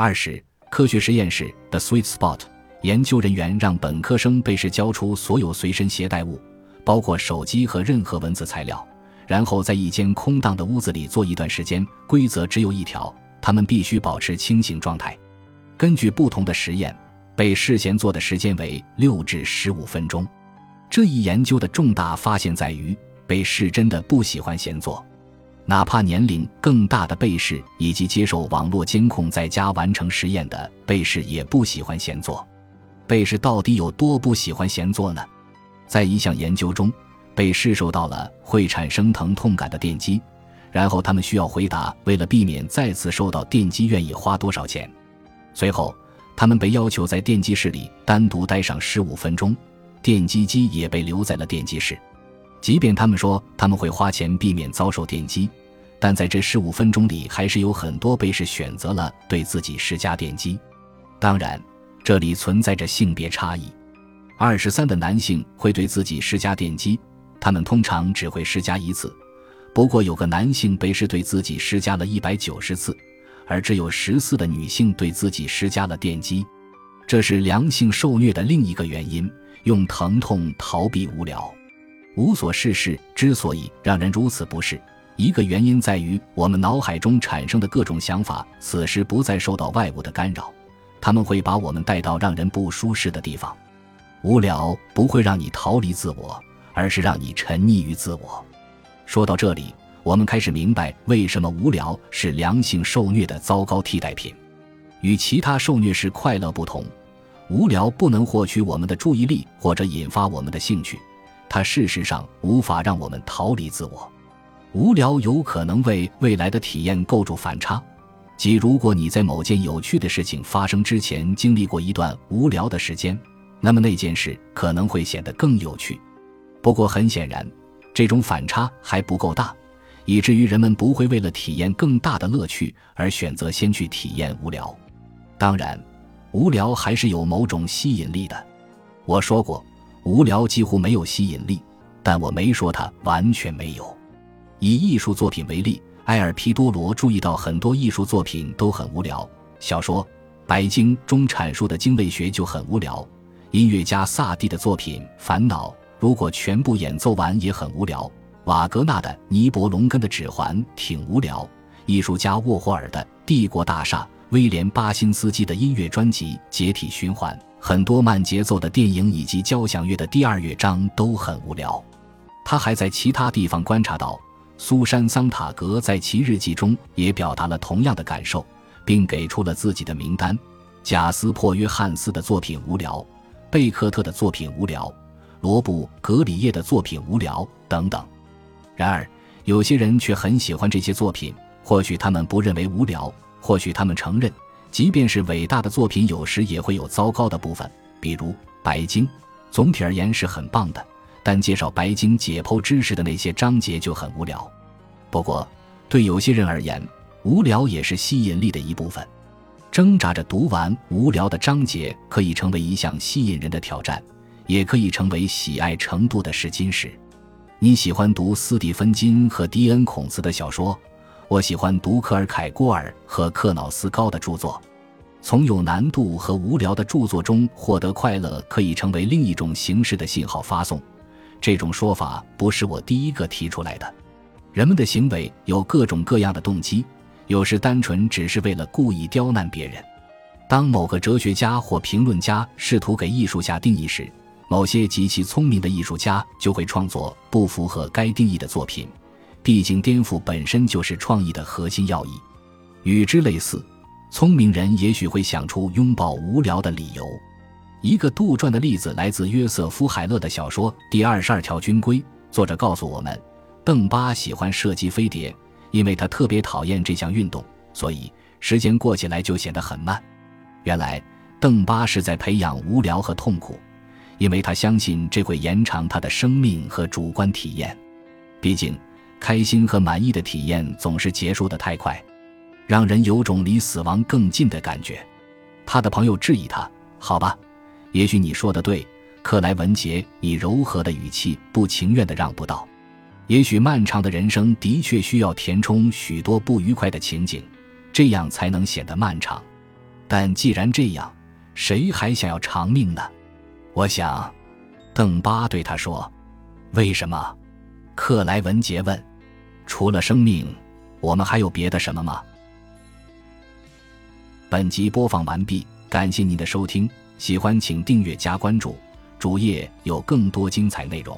二是科学实验室的 sweet spot，研究人员让本科生被试交出所有随身携带物，包括手机和任何文字材料，然后在一间空荡的屋子里坐一段时间。规则只有一条，他们必须保持清醒状态。根据不同的实验，被试闲坐的时间为六至十五分钟。这一研究的重大发现在于，被试真的不喜欢闲坐，哪怕年龄更大的被试以及接受网络监控在家完成实验的被试也不喜欢闲坐。被试到底有多不喜欢闲坐呢？在一项研究中，被试受到了会产生疼痛感的电击，然后他们需要回答为了避免再次受到电击愿意花多少钱。随后，他们被要求在电击室里单独待上十五分钟。电击机也被留在了电击室，即便他们说他们会花钱避免遭受电击，但在这十五分钟里，还是有很多被试选择了对自己施加电击。当然，这里存在着性别差异：二十三的男性会对自己施加电击，他们通常只会施加一次；不过有个男性被试对自己施加了一百九十次，而只有十四的女性对自己施加了电击。这是良性受虐的另一个原因。用疼痛逃避无聊，无所事事之所以让人如此不适，一个原因在于我们脑海中产生的各种想法，此时不再受到外物的干扰，他们会把我们带到让人不舒适的地方。无聊不会让你逃离自我，而是让你沉溺于自我。说到这里，我们开始明白为什么无聊是良性受虐的糟糕替代品。与其他受虐式快乐不同。无聊不能获取我们的注意力或者引发我们的兴趣，它事实上无法让我们逃离自我。无聊有可能为未来的体验构筑反差，即如果你在某件有趣的事情发生之前经历过一段无聊的时间，那么那件事可能会显得更有趣。不过很显然，这种反差还不够大，以至于人们不会为了体验更大的乐趣而选择先去体验无聊。当然。无聊还是有某种吸引力的。我说过，无聊几乎没有吸引力，但我没说它完全没有。以艺术作品为例，埃尔皮多罗注意到很多艺术作品都很无聊。小说《白鲸》中阐述的鲸类学就很无聊。音乐家萨蒂的作品《烦恼》，如果全部演奏完也很无聊。瓦格纳的《尼伯龙根的指环》挺无聊。艺术家沃霍尔的《帝国大厦》。威廉·巴辛斯基的音乐专辑《解体循环》，很多慢节奏的电影以及交响乐的第二乐章都很无聊。他还在其他地方观察到，苏珊·桑塔格在其日记中也表达了同样的感受，并给出了自己的名单：贾斯珀·约翰斯的作品无聊，贝克特的作品无聊，罗布·格里叶的作品无聊等等。然而，有些人却很喜欢这些作品，或许他们不认为无聊。或许他们承认，即便是伟大的作品，有时也会有糟糕的部分。比如《白鲸》，总体而言是很棒的，但介绍白鲸解剖知识的那些章节就很无聊。不过，对有些人而言，无聊也是吸引力的一部分。挣扎着读完无聊的章节，可以成为一项吸引人的挑战，也可以成为喜爱程度的试金石。你喜欢读斯蒂芬金和迪恩孔茨的小说？我喜欢读克尔凯郭尔和克瑙斯高的著作，从有难度和无聊的著作中获得快乐，可以成为另一种形式的信号发送。这种说法不是我第一个提出来的。人们的行为有各种各样的动机，有时单纯只是为了故意刁难别人。当某个哲学家或评论家试图给艺术下定义时，某些极其聪明的艺术家就会创作不符合该定义的作品。毕竟，颠覆本身就是创意的核心要义。与之类似，聪明人也许会想出拥抱无聊的理由。一个杜撰的例子来自约瑟夫·海勒的小说《第二十二条军规》。作者告诉我们，邓巴喜欢射击飞碟，因为他特别讨厌这项运动，所以时间过起来就显得很慢。原来，邓巴是在培养无聊和痛苦，因为他相信这会延长他的生命和主观体验。毕竟。开心和满意的体验总是结束的太快，让人有种离死亡更近的感觉。他的朋友质疑他：“好吧，也许你说的对。”克莱文杰以柔和的语气不情愿地让步道：“也许漫长的人生的确需要填充许多不愉快的情景，这样才能显得漫长。但既然这样，谁还想要长命呢？我想，邓巴对他说：“为什么？”克莱文杰问：“除了生命，我们还有别的什么吗？”本集播放完毕，感谢您的收听，喜欢请订阅加关注，主页有更多精彩内容。